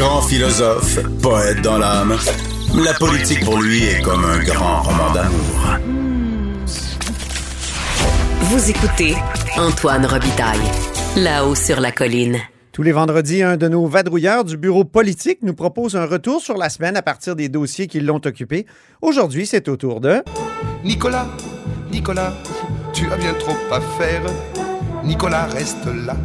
Grand philosophe, poète dans l'âme, la politique pour lui est comme un grand roman d'amour. Vous écoutez Antoine Robitaille, là-haut sur la colline. Tous les vendredis, un de nos vadrouilleurs du bureau politique nous propose un retour sur la semaine à partir des dossiers qui l'ont occupé. Aujourd'hui, c'est au tour de... Nicolas, Nicolas, tu as bien trop à faire. Nicolas, reste là.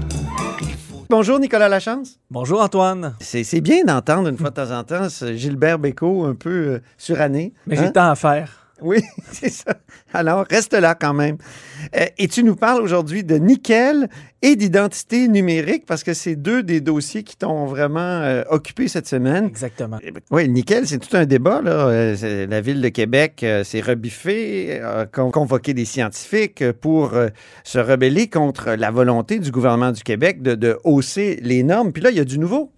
Bonjour Nicolas Lachance. Bonjour Antoine. C'est bien d'entendre une fois de temps en temps ce Gilbert Bécaud un peu euh, suranné. Mais j'ai le temps à faire. Oui, c'est ça. Alors, reste là quand même. Euh, et tu nous parles aujourd'hui de nickel et d'identité numérique parce que c'est deux des dossiers qui t'ont vraiment euh, occupé cette semaine. Exactement. Eh ben, oui, le nickel, c'est tout un débat. Là. Euh, la ville de Québec s'est rebiffée, a convoqué des scientifiques pour se rebeller contre la volonté du gouvernement du Québec de, de hausser les normes. Puis là, il y a du nouveau.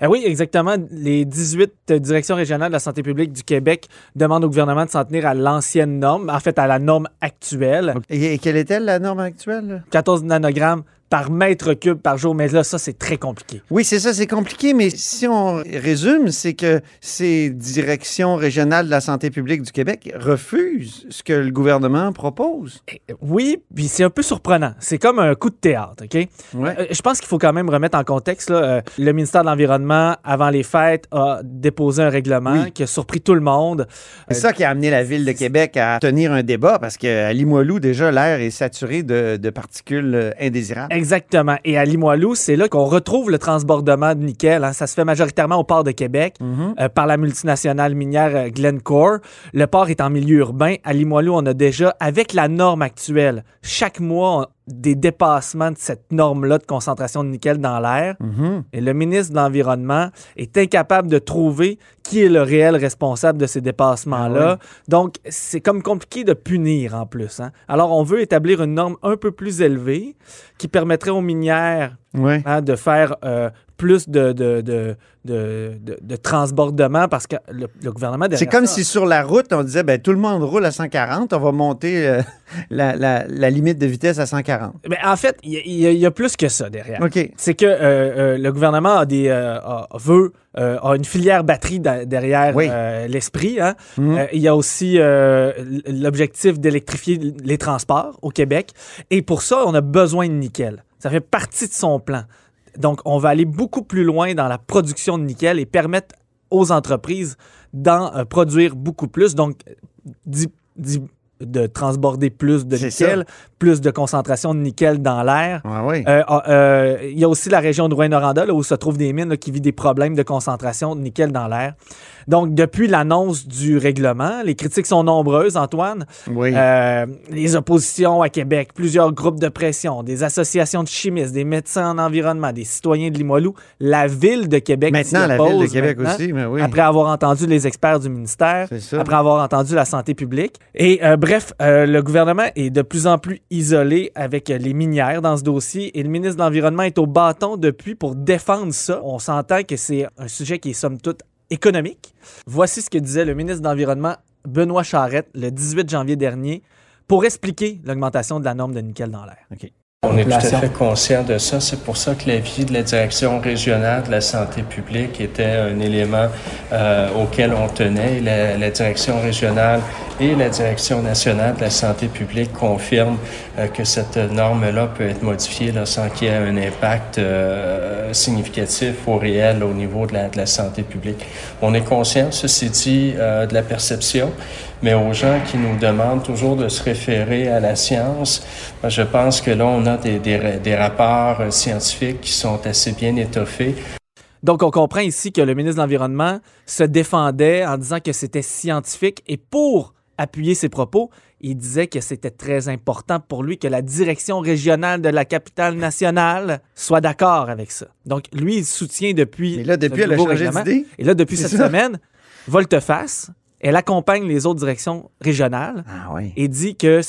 Eh oui, exactement. Les 18 directions régionales de la santé publique du Québec demandent au gouvernement de s'en tenir à l'ancienne norme, en fait à la norme actuelle. Et quelle est-elle la norme actuelle? 14 nanogrammes par mètre cube par jour. Mais là, ça, c'est très compliqué. Oui, c'est ça, c'est compliqué. Mais si on résume, c'est que ces directions régionales de la santé publique du Québec refusent ce que le gouvernement propose. Oui, puis c'est un peu surprenant. C'est comme un coup de théâtre, OK? Ouais. Euh, je pense qu'il faut quand même remettre en contexte. Là, euh, le ministère de l'Environnement, avant les fêtes, a déposé un règlement Oui. qui a surpris tout le monde. C'est ça qui a amené la ville de Québec à tenir un débat parce qu'à Limoilou, déjà, l'air est saturé de, de particules euh, indésirables. Exactement. Et à Limoilou, c'est là qu'on retrouve le transbordement de nickel. hein. Ça se fait majoritairement au port de Québec euh, par la multinationale minière euh, Glencore. Le port est en milieu urbain. À Limoilou, on a déjà, avec la norme actuelle, chaque mois, des dépassements de cette norme-là de concentration de nickel dans l'air. Mhm. Et le ministre de l'Environnement est incapable de trouver qui est le réel responsable de ces dépassements-là. Donc, c'est comme compliqué de punir en plus. hein. Alors, on veut établir une norme un peu plus élevée qui permettrait aux minières Ouais. hein, de faire euh, plus de, de, de, de, de- de transbordement parce que le, le gouvernement... C'est comme ça- si sur la route, on disait, ben, tout le monde roule à 140, on va monter euh, la, la- la limite de vitesse à 140. Mais en fait, il y, a- y y plus que ça derrière. C'est que euh, le gouvernement a des a- veut a une filière batterie derrière Oui. l'esprit. hein. Mhm. Il y a aussi l'objectif d'électrifier les transports au Québec. Et pour ça, on a besoin de nickel. Ça fait partie de son plan. Donc, on va aller beaucoup plus loin dans la production de nickel et permettre aux entreprises d'en euh, produire beaucoup plus. Donc, de transborder plus de nickel, plus de concentration de nickel dans l'air. Ah oui. Euh, ah, euh, Il y a aussi la région de Rouen-Noranda, où se trouvent des mines là, qui vivent des problèmes de concentration de nickel dans l'air. Donc, depuis l'annonce du règlement, les critiques sont nombreuses, Antoine. oui. Euh, les oppositions à Québec, plusieurs groupes de pression, des associations de chimistes, des médecins en environnement, des citoyens de Limoilou, la ville de Québec. maintenant, la ville de Québec aussi, mais oui. Après avoir entendu les experts du ministère, après avoir entendu la santé publique. Et euh, bref, euh, le gouvernement est de plus en plus isolé avec les minières dans ce dossier et le ministre de l'Environnement est au bâton depuis pour défendre ça. On s'entend que c'est un sujet qui est somme toute économique. Voici ce que disait le ministre de l'Environnement Benoît Charette le 18 janvier dernier pour expliquer l'augmentation de la norme de nickel dans l'air. On est tout à fait conscient de ça. C'est pour ça que l'avis de la direction régionale de la santé publique était un élément euh, auquel on tenait. La, la direction régionale et la direction nationale de la santé publique confirment euh, que cette norme-là peut être modifiée là, sans qu'il y ait un impact euh, significatif au réel au niveau de la, de la santé publique. On est conscient, ceci dit, de la perception, mais aux gens qui nous demandent toujours de se référer à la science, ben, je pense que là, on a des, des, des rapports euh, scientifiques qui sont assez bien étoffés. Donc, on comprend ici que le ministre de l'Environnement se défendait en disant que c'était scientifique et pour appuyer ses propos. Il disait que c'était très important pour lui que la direction régionale de la capitale nationale soit d'accord avec ça. Donc, lui, il soutient depuis. Mais là, depuis, le elle a changé d'idée. Et là, depuis cette ça. semaine, volte-face, elle accompagne les autres directions régionales Ah oui. et dit que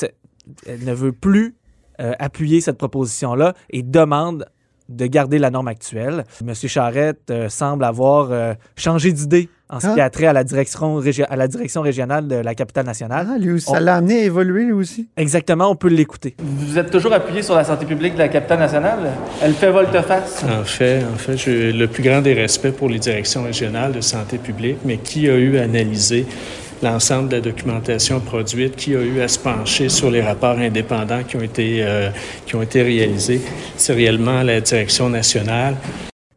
elle ne veut plus euh, appuyer cette proposition-là et demande de garder la norme actuelle. M. Charette euh, semble avoir euh, changé d'idée en ce Ah. qui a trait à la, direction régi- à la direction régionale de la capitale nationale. Ah, lui aussi, ça l'a amené à évoluer, lui aussi. Exactement, on peut l'écouter. Vous êtes toujours appuyé sur la santé publique de la capitale nationale? Elle fait volte-face? En fait, en fait, j'ai le plus grand des respects pour les directions régionales de santé publique, mais qui a eu à analyser l'ensemble de la documentation produite, qui a eu à se pencher sur les rapports indépendants qui ont été, euh, qui ont été réalisés, c'est réellement la direction nationale.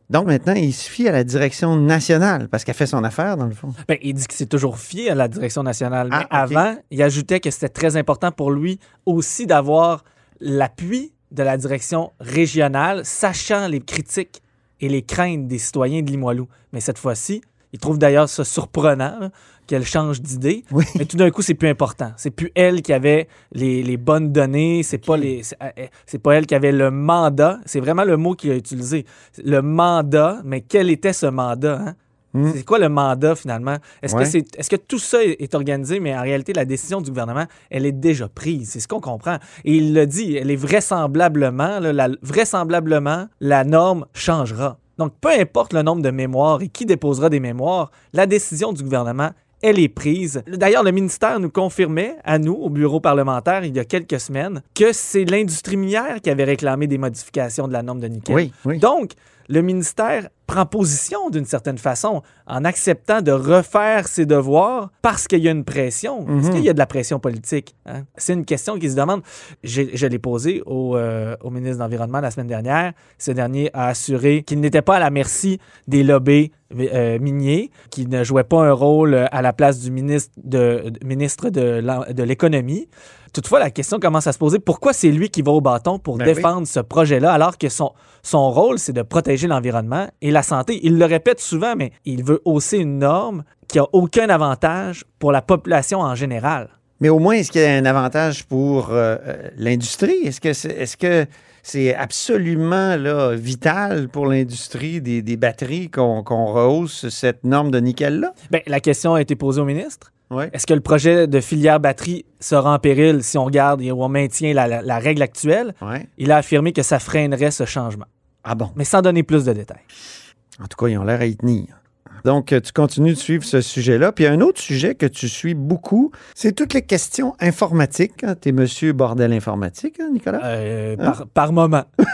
Donc maintenant, il se fie à la direction nationale parce qu'elle fait son affaire, dans le fond. Ben, il dit que c'est toujours fié à la direction nationale. Mais Ah, ok. avant, il ajoutait que c'était très important pour lui aussi d'avoir l'appui de la direction régionale, sachant les critiques et les craintes des citoyens de Limoilou. Mais cette fois-ci, il trouve d'ailleurs ça surprenant là, qu'elle change d'idée. Oui. Mais tout d'un coup, c'est plus important. C'est plus elle qui avait les, les bonnes données. C'est pas les, c'est, euh, c'est pas elle qui avait le mandat. C'est vraiment le mot qu'il a utilisé. Le mandat. Mais quel était ce mandat hein? Hmm. C'est quoi le mandat finalement? Est-ce Ouais. que c'est, est-ce que tout ça est, est organisé, mais en réalité, la décision du gouvernement, elle est déjà prise? C'est ce qu'on comprend. Et il le dit. Elle est vraisemblablement, là, la, vraisemblablement, la norme changera. Donc, peu importe le nombre de mémoires et qui déposera des mémoires, la décision du gouvernement, elle est prise. D'ailleurs, le ministère nous confirmait, à nous, au bureau parlementaire, il y a quelques semaines, que c'est l'industrie minière qui avait réclamé des modifications de la norme de nickel. Oui, oui. Donc, le ministère prend position d'une certaine façon en acceptant de refaire ses devoirs parce qu'il y a une pression. Est-ce Mhm. qu'il y a de la pression politique? hein? C'est une question qui se demande. J'ai- Je l'ai posée au, euh, au ministre de l'Environnement la semaine dernière. Ce dernier a assuré qu'il n'était pas à la merci des lobbies euh, miniers, qu'il ne jouait pas un rôle à la place du ministre de, de- ministre de l'en- de l'économie. Toutefois, la question commence à se poser pourquoi c'est lui qui va au bâton pour Ben oui. défendre ce projet-là, alors que son, son rôle, c'est de protéger l'environnement et la santé? Il le répète souvent, mais il veut hausser une norme qui a aucun avantage pour la population en général. Mais au moins, est-ce qu'il y a un avantage pour euh, euh, l'industrie? Est-ce que c'est est-ce que c'est absolument là, vital pour l'industrie des, des batteries qu'on rehausse cette norme de nickel-là? Ben, la question a été posée au ministre. Oui. Est-ce que le projet de filière batterie sera en péril si on regarde et on maintient la, la- la règle actuelle? Il a affirmé que ça freinerait ce changement, Ah bon? mais sans donner plus de détails. En tout cas, ils ont l'air à y tenir. Donc, euh, tu continues de suivre ce sujet-là. Puis, il y a un autre sujet que tu suis beaucoup, c'est toutes les questions informatiques. hein. Tu es monsieur bordel informatique, hein, Nicolas? Euh, Hein? par, par moment.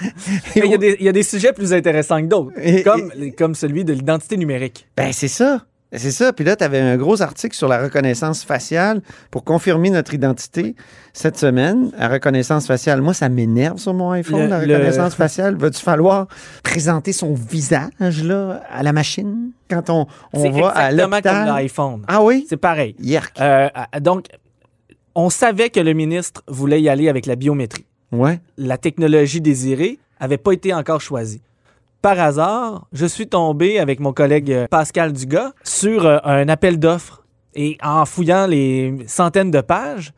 Il y, a des- il y a des sujets plus intéressants que d'autres, Et- comme, comme celui de l'identité numérique. Ben, c'est ça. C'est ça. Puis là, tu avais un gros article sur la reconnaissance faciale pour confirmer notre identité cette semaine. La reconnaissance faciale, moi, ça m'énerve sur mon iPhone, Le- la le- reconnaissance faciale. Va-tu falloir présenter son visage là, à la machine? Quand on, on C'est va à comme l'hôpital? l'iPhone. Ah oui? C'est pareil. Euh, euh, donc, on savait que le ministre voulait y aller avec la biométrie. Ouais. La technologie désirée avait pas été encore choisie. Par hasard, je suis tombé avec mon collègue euh, Pascal Dugas sur euh, un appel d'offres et en fouillant les centaines de pages,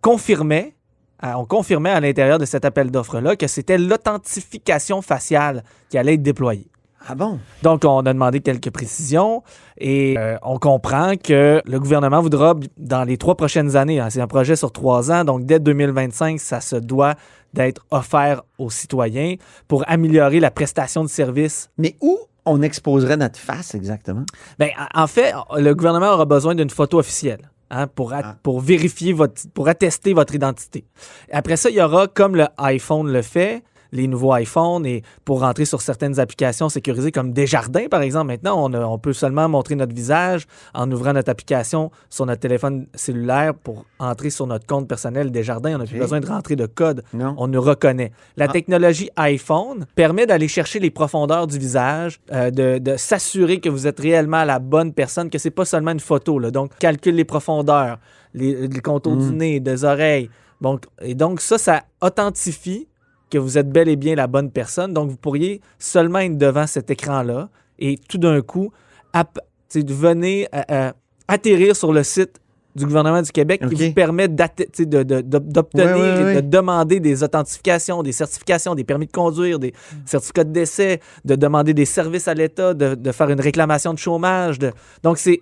confirmait, euh, on confirmait à l'intérieur de cet appel d'offres-là que c'était l'authentification faciale qui allait être déployée. Ah bon? Donc, on a demandé quelques précisions et euh, on comprend que le gouvernement voudra, dans les trois prochaines années, hein, c'est un projet sur trois ans, donc dès 2025, ça se doit d'être offert aux citoyens pour améliorer la prestation de services. Mais où on exposerait notre face exactement? Ben, en fait, le gouvernement aura besoin d'une photo officielle. hein, pour, Ah. pour vérifier votre, pour attester votre identité. Après ça, il y aura, comme le iPhone le fait, les nouveaux iPhones et pour rentrer sur certaines applications sécurisées comme Desjardins, par exemple. Maintenant, on, a- on peut seulement montrer notre visage en ouvrant notre application sur notre téléphone cellulaire pour entrer sur notre compte personnel Desjardins. On n'a plus besoin de rentrer de code. Non. On nous reconnaît. La Ah. technologie iPhone permet d'aller chercher les profondeurs du visage, euh, de, de s'assurer que vous êtes réellement la bonne personne, que c'est pas seulement une photo. Là. Donc, calcule les profondeurs, les, les contours du Mm. nez, des oreilles. Donc, et donc, ça, ça authentifie que vous êtes bel et bien la bonne personne. Donc, vous pourriez seulement être devant cet écran-là et tout d'un coup, venez euh, euh, atterrir sur le site du gouvernement du Québec qui vous permet de- de- d'obtenir Ouais, ouais, et ouais. de demander des authentifications, des certifications, des permis de conduire, des certificats de décès, de demander des services à l'État, de, de faire une réclamation de chômage. de- Donc, c'est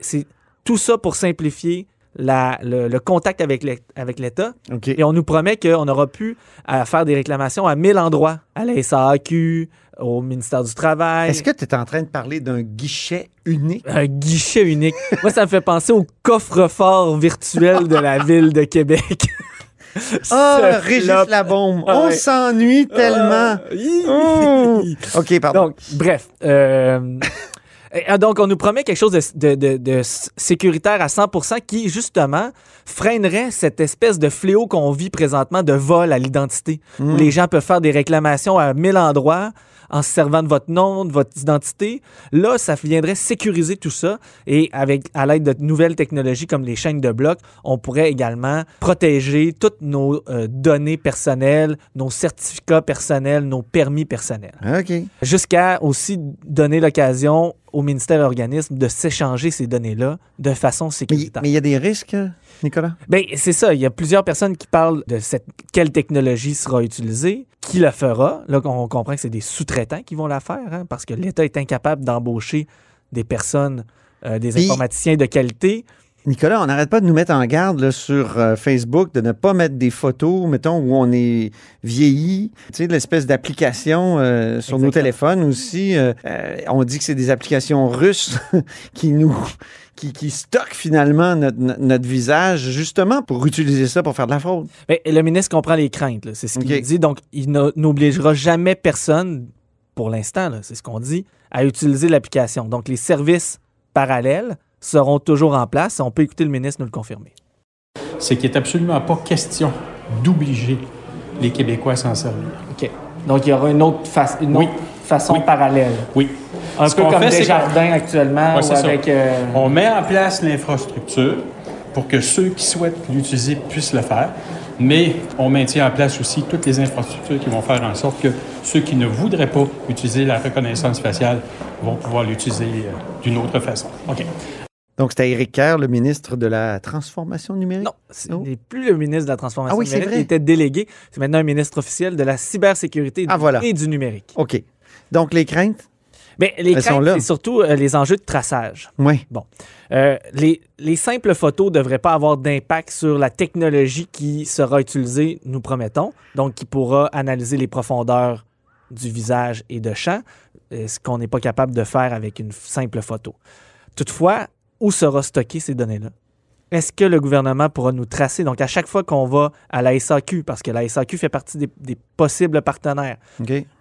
tout ça pour simplifier la- le, le contact avec l'É- avec l'État. Et on nous promet qu'on aura pu à faire des réclamations à 1000 endroits, à la SAQ, au ministère du Travail. Est-ce que tu es en train de parler d'un guichet unique? Un guichet unique. Moi, ça me fait penser au coffre-fort virtuel de la ville de Québec. Ah, Ce Régis flop. Labombe, Ah on ouais. s'ennuie tellement. Oh. OK, pardon. Donc, bref. euh, donc, on nous promet quelque chose de, de- de- de s- sécuritaire à 100% qui, justement, freinerait cette espèce de fléau qu'on vit présentement de vol à l'identité, où les gens peuvent faire des réclamations à mille endroits en se servant de votre nom, de votre identité. Là, ça viendrait sécuriser tout ça et avec à l'aide de nouvelles technologies comme les chaînes de blocs, on pourrait également protéger toutes nos euh, données personnelles, nos certificats personnels, nos permis personnels OK. jusqu'à aussi donner l'occasion au ministère organisme de s'échanger ces données-là de façon sécuritaire. mais il y a des risques, Nicolas? Ben, c'est ça. Il y a plusieurs personnes qui parlent de cette, quelle technologie sera utilisée, qui la fera. Là, on comprend que c'est des sous-traitants qui vont la faire, hein, parce que l'État est incapable d'embaucher des personnes, euh, des informaticiens de qualité. Nicolas, on n'arrête pas de nous mettre en garde là, sur euh, Facebook de ne pas mettre des photos, mettons, où on est vieilli. Tu sais, l'espèce d'application euh, sur nos téléphones aussi. euh, on dit que c'est des applications russes qui nous. Qui, qui stockent finalement notre, visage, justement pour utiliser ça pour faire de la fraude. Ben, le ministre comprend les craintes, c'est ce qu'il dit. Donc, il n'obligera jamais personne, pour l'instant, c'est ce qu'on dit, à utiliser l'application. Donc, les services parallèles seront toujours en place. On peut écouter le ministre nous le confirmer. c'est qu'il n'est absolument pas question d'obliger les Québécois à s'en servir. OK. Donc, il y aura une autre, fa- une Oui. autre façon Oui. parallèle. Oui. Un Ce peu qu'on comme fait, c'est Desjardins actuellement, Ouais, ou c'est ça. avec... euh, On met en place l'infrastructure pour que ceux qui souhaitent l'utiliser puissent le faire, mais on maintient en place aussi toutes les infrastructures qui vont faire en sorte que ceux qui ne voudraient pas utiliser la reconnaissance faciale vont pouvoir l'utiliser euh, d'une autre façon. OK. Donc, c'était Éric Kerr, le ministre de la Transformation numérique? Non, ce Oh. n'est plus le ministre de la Transformation Ah oui, c'est numérique. vrai. Il était délégué. C'est maintenant un ministre officiel de la cybersécurité Ah, voilà. et du numérique. OK. Donc, les craintes? Mais les Elles craintes, c'est surtout euh, les enjeux de traçage. Oui. Euh, les, les simples photos ne devraient pas avoir d'impact sur la technologie qui sera utilisée, nous promettons, donc qui pourra analyser les profondeurs du visage et de champ, euh, ce qu'on n'est pas capable de faire avec une simple photo. Toutefois, où sera stocké ces données-là? Est-ce que le gouvernement pourra nous tracer? Donc, à chaque fois qu'on va à la SAQ, parce que la SAQ fait partie des, des possibles partenaires,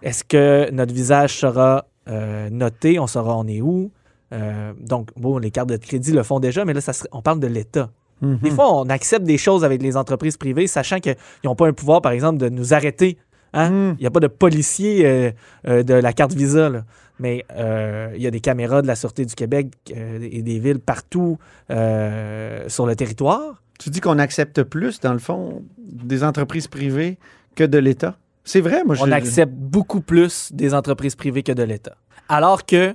est-ce que notre visage sera euh, noté? On saura on est où? Euh, donc, bon, les cartes de crédit le font déjà, mais là, ça serait- on parle de l'État. Mhm. Des fois, on accepte des choses avec les entreprises privées, sachant qu'ils n'ont pas un pouvoir, par exemple, de nous arrêter. Hein? Mhm. Il n'y a pas de policier euh, euh, de la carte Visa, là. mais euh, il y a des caméras de la Sûreté du Québec et des villes partout sur le territoire. Tu dis qu'on accepte plus, dans le fond, des entreprises privées que de l'État? C'est vrai, moi, je... On accepte beaucoup plus des entreprises privées que de l'État. Alors que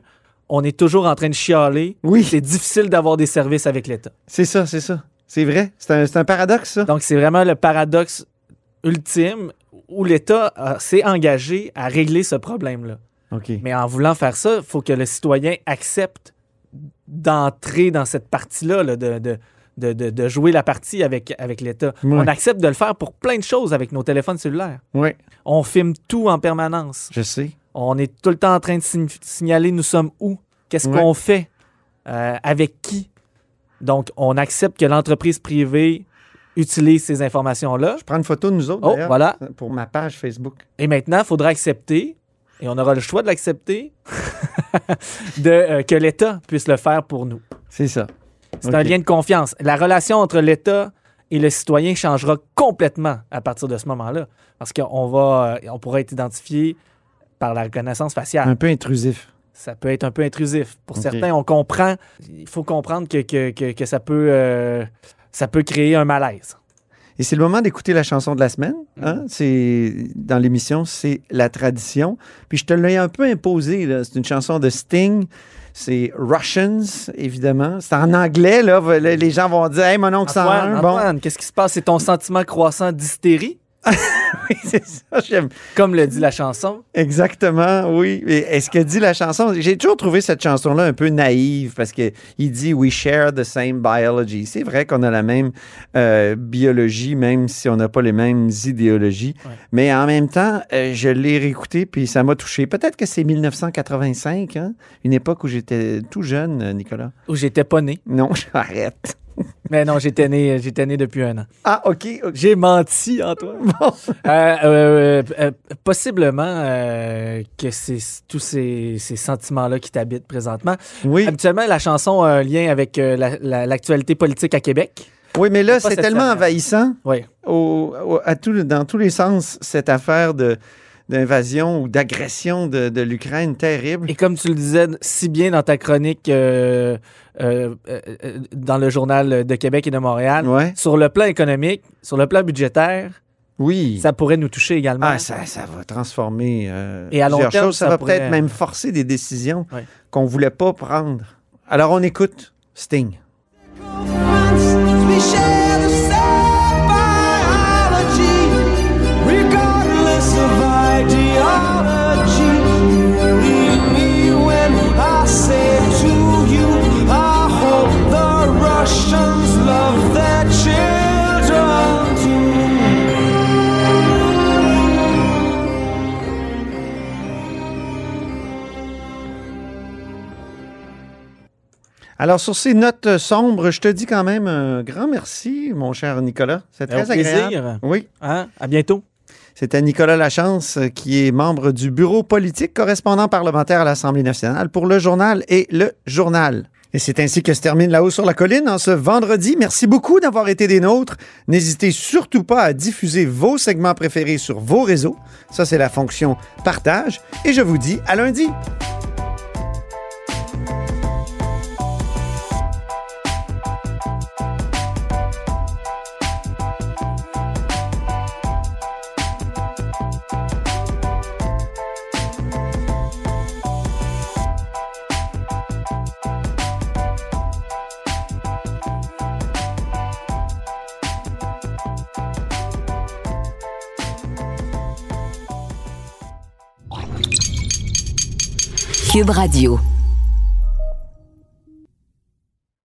on est toujours en train de chialer. Oui. C'est difficile d'avoir des services avec l'État. C'est ça, c'est ça. C'est vrai. C'est un, c'est un paradoxe, ça. Donc, c'est vraiment le paradoxe ultime où l'État euh, s'est engagé à régler ce problème-là. Mais en voulant faire ça, il faut que le citoyen accepte d'entrer dans cette partie-là, là, de, de, de, de- de jouer la partie avec, avec l'État. On accepte de le faire pour plein de choses avec nos téléphones cellulaires. Oui, On filme tout en permanence. je sais. On est tout le temps en train de sign- signaler nous sommes où, qu'est-ce qu'on fait, euh, avec qui. Donc, on accepte que l'entreprise privée utilise ces informations-là. Je prends une photo de nous autres, Oh, voilà. pour ma page Facebook. Et maintenant, il faudra accepter, et on aura le choix de l'accepter, de, euh, que l'État puisse le faire pour nous. C'est ça. C'est un lien de confiance. La relation entre l'État et le citoyen changera complètement à partir de ce moment-là. Parce qu'on va, euh, on pourra être identifié par la reconnaissance faciale. Un peu intrusif. Ça peut être un peu intrusif. Pour certains, on comprend. Il faut comprendre que, que, que, que ça, peut, euh, ça peut créer un malaise. Et c'est le moment d'écouter la chanson de la semaine. Hein? C'est dans l'émission, c'est la tradition. Puis je te l'ai un peu imposé. C'est une chanson de Sting. C'est Russians, évidemment. C'est en anglais, là. Les gens vont dire Hey, mon oncle 101. Antoine, Bon, Antoine, qu'est-ce qui se passe? C'est ton sentiment croissant d'hystérie, oui, c'est ça, j'aime. comme le dit la chanson. Exactement, oui. Et Est-ce que dit la chanson? J'ai toujours trouvé cette chanson-là un peu naïve parce qu'il dit We share the same biology. C'est vrai qu'on a la même euh, biologie, même si on n'a pas les mêmes idéologies. Ouais. Mais en même temps, euh, je l'ai réécouté puis ça m'a touché. Peut-être que c'est 1985, hein? une époque où j'étais tout jeune, euh, Nicolas. Où j'étais pas né. Non, j'arrête. Mais non, j'étais né, j'étais né depuis un an. Ah, OK. ok. J'ai menti, Antoine. Bon. Euh, euh, euh, possiblement que c'est tous ces, ces sentiments-là qui t'habitent présentement. Oui. Habituellement, la chanson a un lien avec la- la- l'actualité politique à Québec. oui, mais là, c'est tellement envahissant. Oui. au- au- à tout- dans tous les sens, cette affaire de d'invasion ou d'agression de, de l'Ukraine terrible. Et comme tu le disais si bien dans ta chronique euh, euh, euh, dans le journal de Québec et de Montréal, Ouais. sur le plan économique, sur le plan budgétaire, Oui. ça pourrait nous toucher également. ah, ça, ça va transformer euh, Et à long plusieurs terme, choses. Ça, ça va pourrait- peut-être même forcer des décisions Ouais. qu'on ne voulait pas prendre. Alors, on écoute Sting. Alors, sur ces notes sombres, je te dis quand même un grand merci, mon cher Nicolas. C'est Ben, au très agréable. plaisir. Oui. Hein? À bientôt. C'était Nicolas Lachance, euh, qui est membre du bureau politique correspondant parlementaire à l'Assemblée nationale pour le journal et le journal. Et c'est ainsi que se termine La Haut sur la Colline en ce vendredi. Merci beaucoup d'avoir été des nôtres. N'hésitez surtout pas à diffuser vos segments préférés sur vos réseaux. Ça, c'est la fonction partage. Et je vous dis à lundi. Radio.